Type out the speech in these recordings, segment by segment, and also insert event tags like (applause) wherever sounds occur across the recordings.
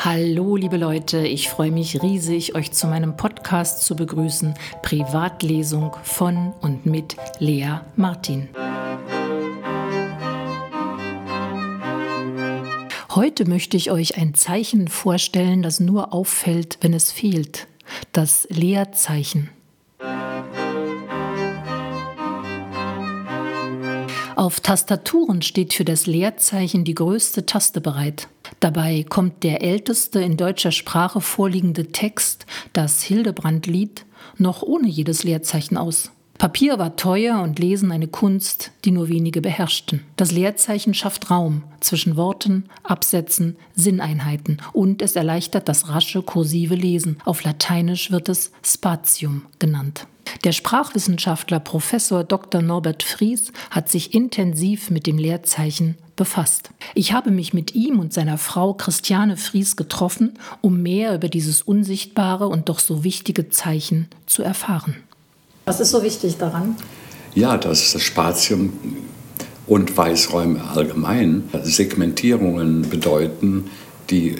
Hallo liebe Leute, ich freue mich riesig, euch zu meinem Podcast zu begrüßen, Privatlesung von und mit Lea Martin. Heute möchte ich euch ein Zeichen vorstellen, das nur auffällt, wenn es fehlt. Das Leerzeichen. Auf Tastaturen steht für das Leerzeichen die größte Taste bereit. Dabei kommt der älteste in deutscher Sprache vorliegende Text, das Hildebrandlied, noch ohne jedes Leerzeichen aus. Papier war teuer und Lesen eine Kunst, die nur wenige beherrschten. Das Leerzeichen schafft Raum zwischen Worten, Absätzen, Sinneinheiten und es erleichtert das rasche kursive Lesen. Auf Lateinisch wird es Spatium genannt. Der Sprachwissenschaftler Professor Dr. Norbert Fries hat sich intensiv mit dem Leerzeichen befasst. Ich habe mich mit ihm und seiner Frau Christiane Fries getroffen, um mehr über dieses unsichtbare und doch so wichtige Zeichen zu erfahren. Was ist so wichtig daran? Ja, dass das Spatium und Weißräume allgemein Segmentierungen bedeuten, die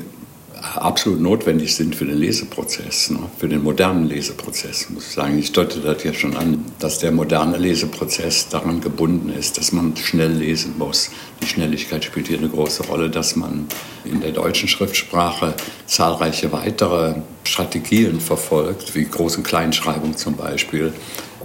absolut notwendig sind für den Leseprozess, ne? für den modernen Leseprozess, muss ich sagen. Ich deute das ja schon an, dass der moderne Leseprozess daran gebunden ist, dass man schnell lesen muss. Die Schnelligkeit spielt hier eine große Rolle, dass man in der deutschen Schriftsprache zahlreiche weitere Strategien verfolgt, wie Groß- und Kleinschreibung zum Beispiel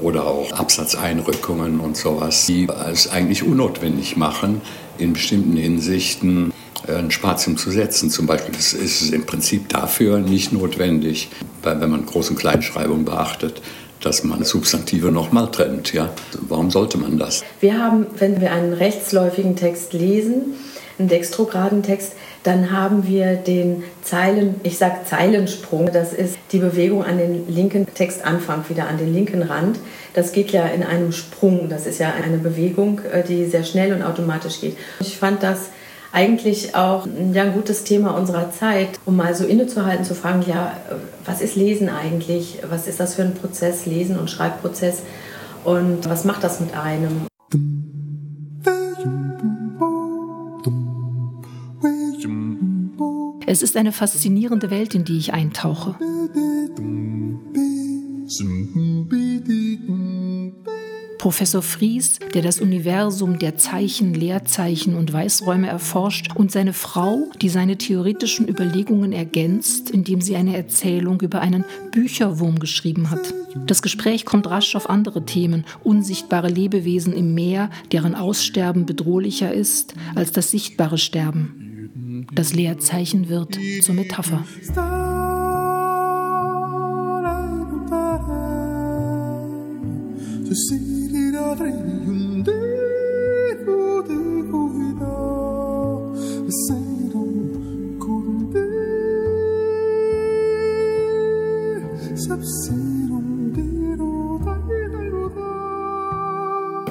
oder auch Absatzeinrückungen und sowas, die es eigentlich unnotwendig machen, in bestimmten Hinsichten ein Spatium zu setzen. Zum Beispiel ist es im Prinzip dafür nicht notwendig, weil wenn man Groß- und Kleinschreibung beachtet, dass man Substantive nochmal trennt. Ja? Warum sollte man das? Wir haben, wenn wir einen rechtsläufigen Text lesen, einen dextrograden Text, dann haben wir den Zeilen, ich sage Zeilensprung, das ist die Bewegung an den linken Textanfang, wieder an den linken Rand. Das geht ja in einem Sprung, das ist ja eine Bewegung, äh, die sehr schnell und automatisch geht. Ich fand das eigentlich auch ja, ein gutes Thema unserer Zeit, um mal so innezuhalten, zu fragen, ja, was ist Lesen eigentlich? Was ist das für ein Prozess, Lesen und Schreibprozess? Und was macht das mit einem? Es ist eine faszinierende Welt, in die ich eintauche. Professor Fries, der das Universum der Zeichen, Leerzeichen und Weißräume erforscht, und seine Frau, die seine theoretischen Überlegungen ergänzt, indem sie eine Erzählung über einen Bücherwurm geschrieben hat. Das Gespräch kommt rasch auf andere Themen, unsichtbare Lebewesen im Meer, deren Aussterben bedrohlicher ist als das sichtbare Sterben. Das Leerzeichen wird zur Metapher.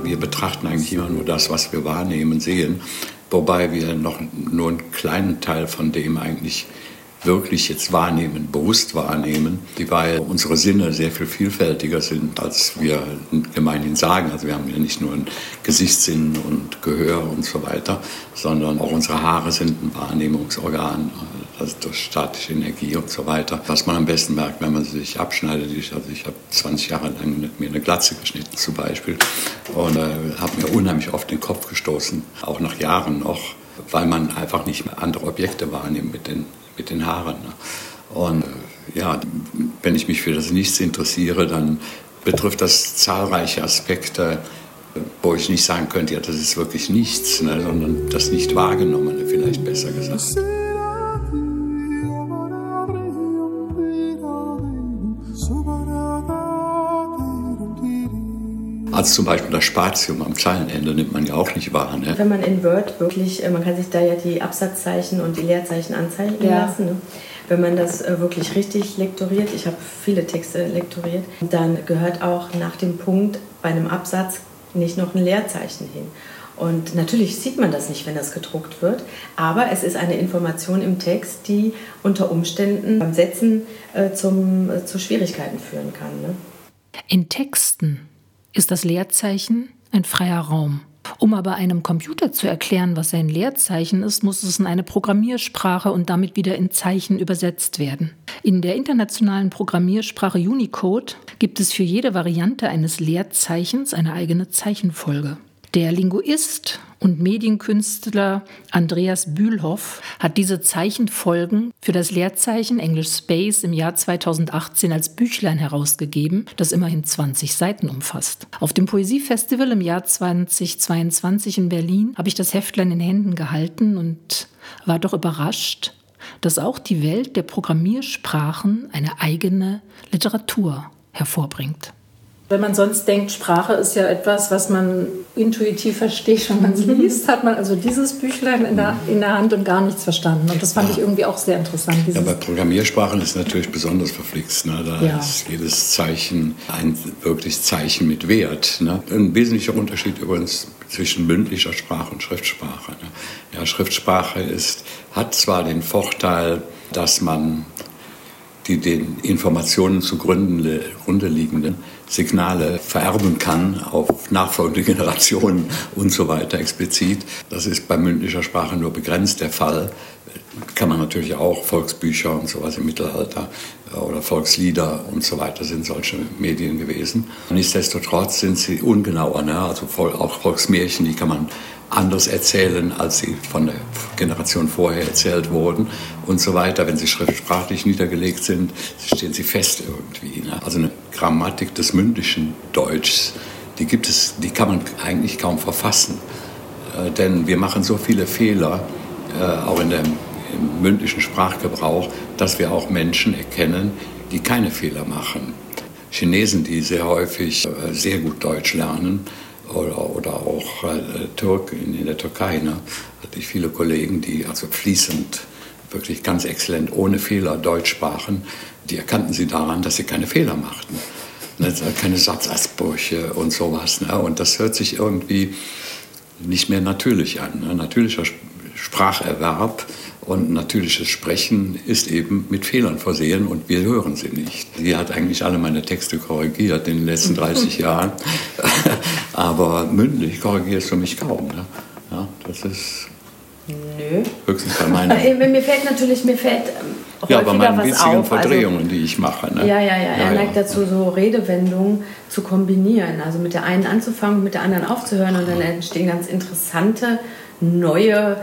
Wir betrachten eigentlich immer nur das, was wir wahrnehmen, sehen, wobei wir noch nur einen kleinen Teil von dem eigentlich wirklich jetzt wahrnehmen, bewusst wahrnehmen, weil unsere Sinne sehr viel vielfältiger sind, als wir gemeinhin sagen. Also wir haben ja nicht nur einen Gesichtssinn und Gehör und so weiter, sondern auch unsere Haare sind ein Wahrnehmungsorgan, also durch statische Energie und so weiter. Was man am besten merkt, wenn man sich abschneidet. Ich, also ich habe 20 Jahre lang mir eine Glatze geschnitten zum Beispiel und äh, habe mir unheimlich oft den Kopf gestoßen, auch nach Jahren noch, weil man einfach nicht mehr andere Objekte wahrnimmt mit den mit den Haaren. Ne? Und äh, ja, wenn ich mich für das Nichts interessiere, dann betrifft das zahlreiche Aspekte, wo ich nicht sagen könnte, ja, das ist wirklich nichts, ne, sondern das nicht wahrgenommene vielleicht besser gesagt. Also zum Beispiel das Spatium am Zeilenende nimmt man ja auch nicht wahr. Ne? Wenn man in Word wirklich, äh, man kann sich da ja die Absatzzeichen und die Leerzeichen anzeigen ja. lassen. Ne? Wenn man das äh, wirklich richtig lektoriert, ich habe viele Texte lektoriert, dann gehört auch nach dem Punkt bei einem Absatz nicht noch ein Leerzeichen hin. Und natürlich sieht man das nicht, wenn das gedruckt wird, aber es ist eine Information im Text, die unter Umständen beim Setzen äh, zum, äh, zu Schwierigkeiten führen kann. Ne? In Texten ist das Leerzeichen ein freier Raum. Um aber einem Computer zu erklären, was ein Leerzeichen ist, muss es in eine Programmiersprache und damit wieder in Zeichen übersetzt werden. In der internationalen Programmiersprache Unicode gibt es für jede Variante eines Leerzeichens eine eigene Zeichenfolge. Der Linguist und Medienkünstler Andreas Bühlhoff hat diese Zeichenfolgen für das Leerzeichen Englisch Space im Jahr 2018 als Büchlein herausgegeben, das immerhin 20 Seiten umfasst. Auf dem Poesiefestival im Jahr 2022 in Berlin habe ich das Heftlein in Händen gehalten und war doch überrascht, dass auch die Welt der Programmiersprachen eine eigene Literatur hervorbringt. Wenn man sonst denkt, Sprache ist ja etwas, was man intuitiv versteht, wenn man es mhm. liest, hat man also dieses Büchlein in der, in der Hand und gar nichts verstanden. Und das fand ich irgendwie auch sehr interessant. Ja, bei Programmiersprachen ist es natürlich besonders verflixt. Ne? Da ja. ist jedes Zeichen ein wirklich Zeichen mit Wert. Ne? Ein wesentlicher Unterschied übrigens zwischen mündlicher Sprache und Schriftsprache. Ne? Ja, Schriftsprache ist, hat zwar den Vorteil, dass man die den Informationen zugrunde liegenden Signale vererben kann auf nachfolgende (laughs) Generationen und so weiter explizit. Das ist bei mündlicher Sprache nur begrenzt der Fall. Kann man natürlich auch Volksbücher und sowas im Mittelalter äh, oder Volkslieder und so weiter sind solche Medien gewesen. Nichtsdestotrotz sind sie ungenauer. Ne? Also auch Volksmärchen, die kann man anders erzählen, als sie von der Generation vorher erzählt wurden und so weiter. Wenn sie schriftsprachlich niedergelegt sind, stehen sie fest irgendwie. Ne? Also eine Grammatik des mündlichen Deutschs, die gibt es, die kann man eigentlich kaum verfassen. Äh, denn wir machen so viele Fehler, äh, auch in dem, im mündlichen Sprachgebrauch, dass wir auch Menschen erkennen, die keine Fehler machen. Chinesen, die sehr häufig äh, sehr gut Deutsch lernen, oder, oder auch äh, Türk in, der Türkei. Ne? Hatte ich viele Kollegen, die also fließend, wirklich ganz exzellent, ohne Fehler Deutsch sprachen. Die erkannten sie daran, dass sie keine Fehler machten. Ne? Keine Satzausbrüche und sowas. Ne? Und das hört sich irgendwie nicht mehr natürlich an. Ne? Natürlicher Spracherwerb und natürliches Sprechen ist eben mit Fehlern versehen und wir hören sie nicht. Sie hat eigentlich alle meine Texte korrigiert in den letzten 30 Jahren. (laughs) Aber mündlich korrigierst du mich kaum. Ne? Ja, das ist Nö. höchstens bei meinen. (laughs) mir fällt natürlich, mir fällt ähm, ja, bei meinen witzigen auf. Also Verdrehungen, also, die ich mache. Ne? Ja, ja, ja. Er ja, neigt ja. dazu, so Redewendungen zu kombinieren. Also mit der einen anzufangen, mit der anderen aufzuhören und dann entstehen ganz interessante neue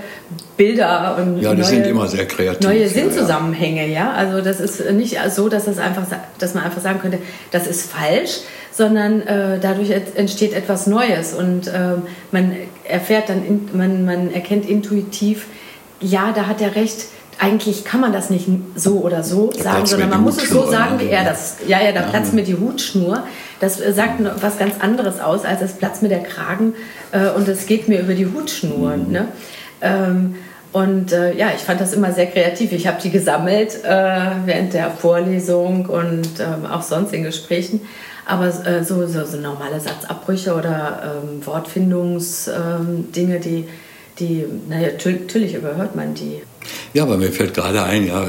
Bilder und ja, die neue, sind immer sehr kreativ. Neue Sinnzusammenhänge, ja, ja. Also das ist nicht so, dass, das einfach, dass man einfach sagen könnte, das ist falsch, sondern äh, dadurch entsteht etwas Neues und äh, man erfährt dann, in, man, man erkennt intuitiv, ja, da hat er recht, eigentlich kann man das nicht so oder so da sagen, sondern man muss es so sagen, wie er das. Ja, ja, da ja. platzt mir die Hutschnur. Das äh, sagt was ganz anderes aus, als es platzt mir der Kragen äh, und es geht mir über die Hutschnur. Mhm. Ne? Ähm, und äh, ja, ich fand das immer sehr kreativ. Ich habe die gesammelt äh, während der Vorlesung und ähm, auch sonst in Gesprächen. Aber äh, so, so, so, normale Satzabbrüche oder ähm, Wortfindungsdinge, ähm, die, die, naja, natürlich überhört man die. Ja, aber mir fällt gerade ein, ja,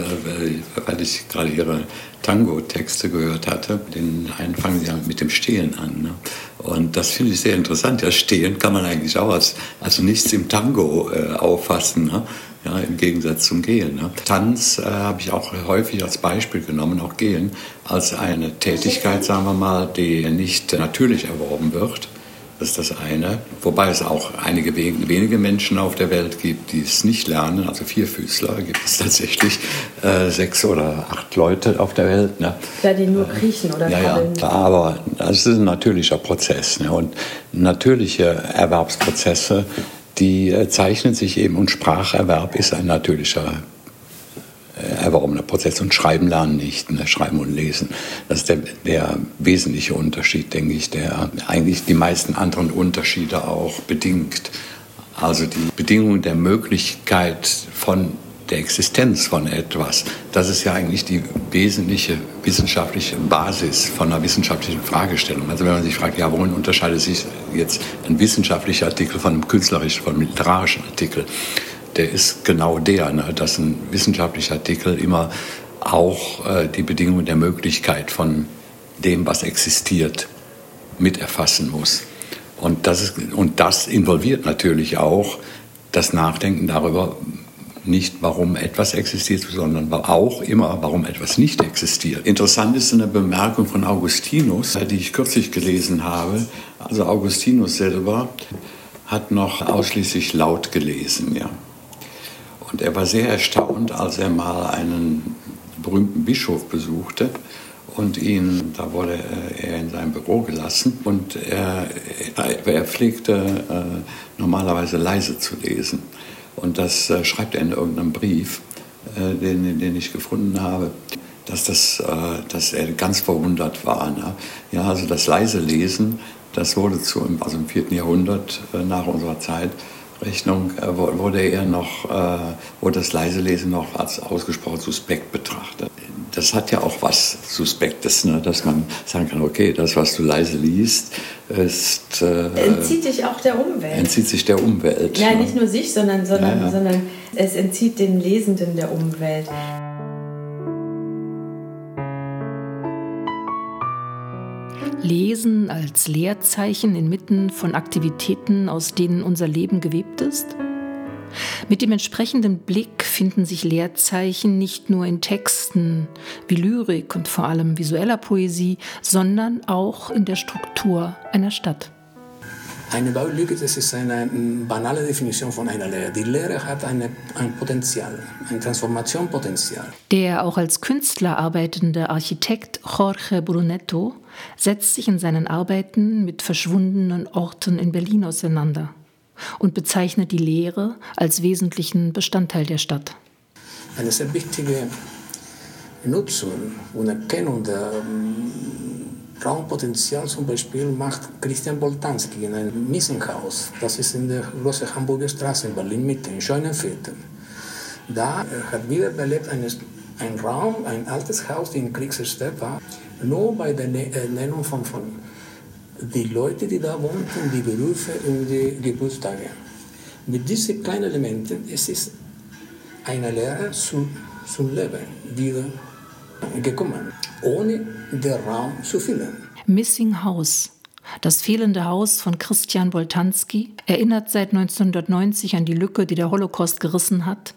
weil ich gerade Ihre Tango-Texte gehört hatte, den einen fangen Sie ja mit dem Stehen an. Ne? Und das finde ich sehr interessant. Ja, Stehen kann man eigentlich auch als, also nichts im Tango äh, auffassen. Ne? Ja, im Gegensatz zum Gehen. Ne? Tanz äh, habe ich auch häufig als Beispiel genommen, auch Gehen, als eine Tätigkeit, sagen wir mal, die nicht natürlich erworben wird, das ist das eine. Wobei es auch einige wenige Menschen auf der Welt gibt, die es nicht lernen. Also Vierfüßler gibt es (laughs) tatsächlich äh, sechs oder acht Leute auf der Welt. Ne? Ja, die nur kriechen oder ja, ja, aber das ist ein natürlicher Prozess. Ne? Und natürliche Erwerbsprozesse, die äh, zeichnen sich eben, und Spracherwerb ist ein natürlicher erworbener Prozess und Schreiben lernen nicht, ne? Schreiben und Lesen. Das ist der, der wesentliche Unterschied, denke ich, der eigentlich die meisten anderen Unterschiede auch bedingt. Also die Bedingung der Möglichkeit von der Existenz von etwas, das ist ja eigentlich die wesentliche wissenschaftliche Basis von einer wissenschaftlichen Fragestellung. Also wenn man sich fragt, ja, worin unterscheidet sich jetzt ein wissenschaftlicher Artikel von einem künstlerischen, von einem literarischen Artikel? Der ist genau der, ne, dass ein wissenschaftlicher Artikel immer auch äh, die Bedingungen der Möglichkeit von dem, was existiert, mit erfassen muss. Und das, ist, und das involviert natürlich auch das Nachdenken darüber, nicht warum etwas existiert, sondern auch immer, warum etwas nicht existiert. Interessant ist eine Bemerkung von Augustinus, die ich kürzlich gelesen habe. Also Augustinus selber hat noch ausschließlich laut gelesen. Ja. Und er war sehr erstaunt, als er mal einen berühmten Bischof besuchte und ihn, da wurde er in sein Büro gelassen und er, er pflegte äh, normalerweise leise zu lesen. Und das äh, schreibt er in irgendeinem Brief, äh, den, den ich gefunden habe, dass, das, dass er ganz verwundert war. Ne? Ja, also das leise Lesen, das wurde zu, also im 4. Jahrhundert nach unserer Zeit, Rechnung wurde er noch, wurde das leise Lesen noch als ausgesprochen suspekt betrachtet das hat ja auch was Suspektes, ne? dass man sagen kann, okay, das, was du leise liest, ist... Äh, entzieht sich auch der Umwelt. Entzieht sich der Umwelt. Ja, ne? nicht nur sich, sondern, sondern, ja, ja. sondern es entzieht den Lesenden der Umwelt. Lesen als Leerzeichen inmitten von Aktivitäten, aus denen unser Leben gewebt ist? Mit dem entsprechenden Blick finden sich Leerzeichen nicht nur in Texten wie Lyrik und vor allem visueller Poesie, sondern auch in der Struktur einer Stadt. Eine Baulücke, das ist eine banale Definition von einer Lehre. Die Lehre hat eine, ein Potenzial, ein Transformationpotenzial. Der auch als Künstler arbeitende Architekt Jorge Brunetto setzt sich in seinen Arbeiten mit verschwundenen Orten in Berlin auseinander und bezeichnet die Lehre als wesentlichen Bestandteil der Stadt. Eine sehr wichtige Nutzung und Erkennung der ähm, Raumpotenzial zum Beispiel macht Christian Boltanski in einem Missenhaus. Das ist in der großen Hamburger Straße in Berlin Mitte, in Scheunenviertel. Da hat wiederbelebt ein, ein Raum, ein altes Haus, das in Kriegserstellt war, nur bei der äh, Nennung von, von die Leute, die da wohnten, die Berufe und die Geburtstage. Mit diesen kleinen Elementen es ist eine Lehre zum, zum Leben wieder gekommen, ohne den Raum zu füllen. Missing House. Das fehlende Haus von Christian Boltanski erinnert seit 1990 an die Lücke, die der Holocaust gerissen hat,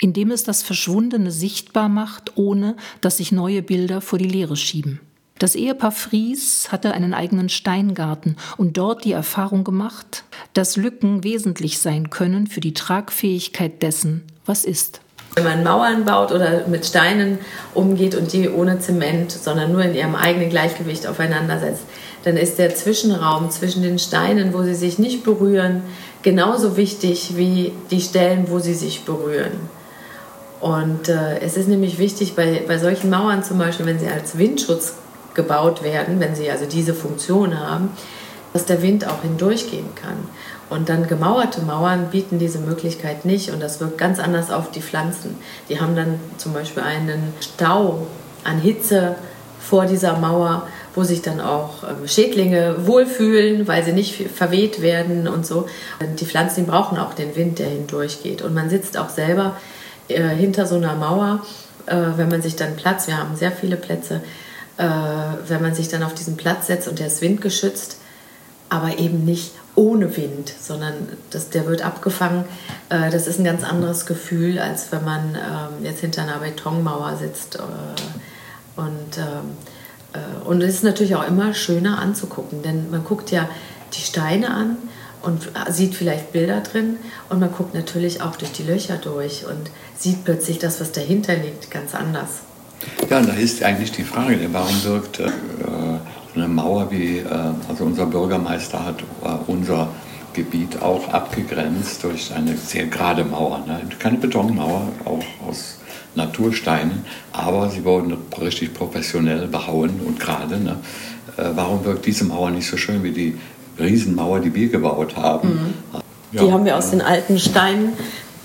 indem es das Verschwundene sichtbar macht, ohne dass sich neue Bilder vor die Leere schieben. Das Ehepaar Fries hatte einen eigenen Steingarten und dort die Erfahrung gemacht, dass Lücken wesentlich sein können für die Tragfähigkeit dessen, was ist. Wenn man Mauern baut oder mit Steinen umgeht und die ohne Zement, sondern nur in ihrem eigenen Gleichgewicht aufeinander setzt, dann ist der Zwischenraum zwischen den Steinen, wo sie sich nicht berühren, genauso wichtig wie die Stellen, wo sie sich berühren. Und äh, es ist nämlich wichtig bei, bei solchen Mauern zum Beispiel, wenn sie als Windschutz gebaut werden, wenn sie also diese Funktion haben, dass der Wind auch hindurchgehen kann. Und dann gemauerte Mauern bieten diese Möglichkeit nicht und das wirkt ganz anders auf die Pflanzen. Die haben dann zum Beispiel einen Stau an Hitze vor dieser Mauer, wo sich dann auch ähm, Schädlinge wohlfühlen, weil sie nicht verweht werden und so. Die Pflanzen die brauchen auch den Wind, der hindurchgeht. Und man sitzt auch selber äh, hinter so einer Mauer, äh, wenn man sich dann Platz, wir haben sehr viele Plätze, äh, wenn man sich dann auf diesen Platz setzt und der ist windgeschützt, aber eben nicht ohne Wind, sondern das, der wird abgefangen. Äh, das ist ein ganz anderes Gefühl, als wenn man ähm, jetzt hinter einer Betonmauer sitzt. Äh, und, ähm, äh, und es ist natürlich auch immer schöner anzugucken, denn man guckt ja die Steine an und sieht vielleicht Bilder drin und man guckt natürlich auch durch die Löcher durch und sieht plötzlich das, was dahinter liegt, ganz anders. Ja, da ist eigentlich die Frage, warum wirkt eine Mauer wie, äh, also unser Bürgermeister hat äh, unser Gebiet auch abgegrenzt durch eine sehr gerade Mauer. Ne? Keine Betonmauer, auch aus Natursteinen, aber sie wurden richtig professionell behauen und gerade. Ne? Äh, warum wirkt diese Mauer nicht so schön wie die Riesenmauer, die wir gebaut haben? Mhm. Ja, die haben wir aus den alten Steinen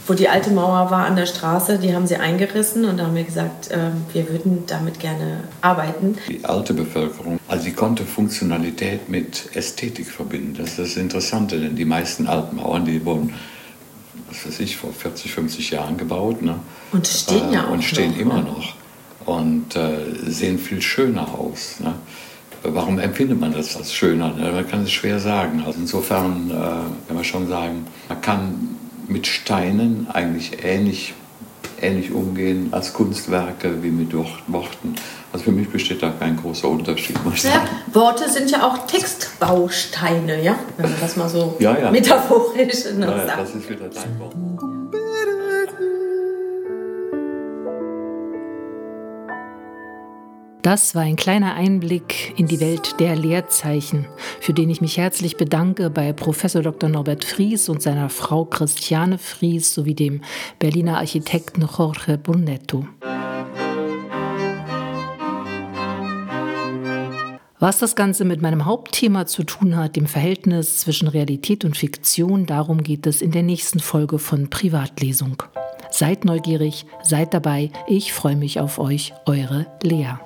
wo die alte Mauer war an der Straße, die haben sie eingerissen und da haben wir gesagt, äh, wir würden damit gerne arbeiten. Die alte Bevölkerung, also sie konnte Funktionalität mit Ästhetik verbinden. Das ist das Interessante, denn die meisten alten Mauern, die wurden, was weiß ich, vor 40, 50 Jahren gebaut. Ne? Und stehen ja äh, auch Und stehen noch, immer noch und äh, sehen viel schöner aus. Ne? warum empfindet man das als schöner? Man kann es schwer sagen. Also insofern äh, kann man schon sagen, man kann mit Steinen eigentlich ähnlich, ähnlich umgehen als Kunstwerke wie mit Worten. Also für mich besteht da kein großer Unterschied. Ja, Worte sind ja auch Textbausteine, ja? wenn man das mal so ja, ja. metaphorisch ja, sagt. Das ist wieder dein Wort. Das war ein kleiner Einblick in die Welt der Leerzeichen, für den ich mich herzlich bedanke bei Professor Dr. Norbert Fries und seiner Frau Christiane Fries sowie dem Berliner Architekten Jorge Brunetto. Was das Ganze mit meinem Hauptthema zu tun hat, dem Verhältnis zwischen Realität und Fiktion, darum geht es in der nächsten Folge von Privatlesung. Seid neugierig, seid dabei, ich freue mich auf euch, eure Lea.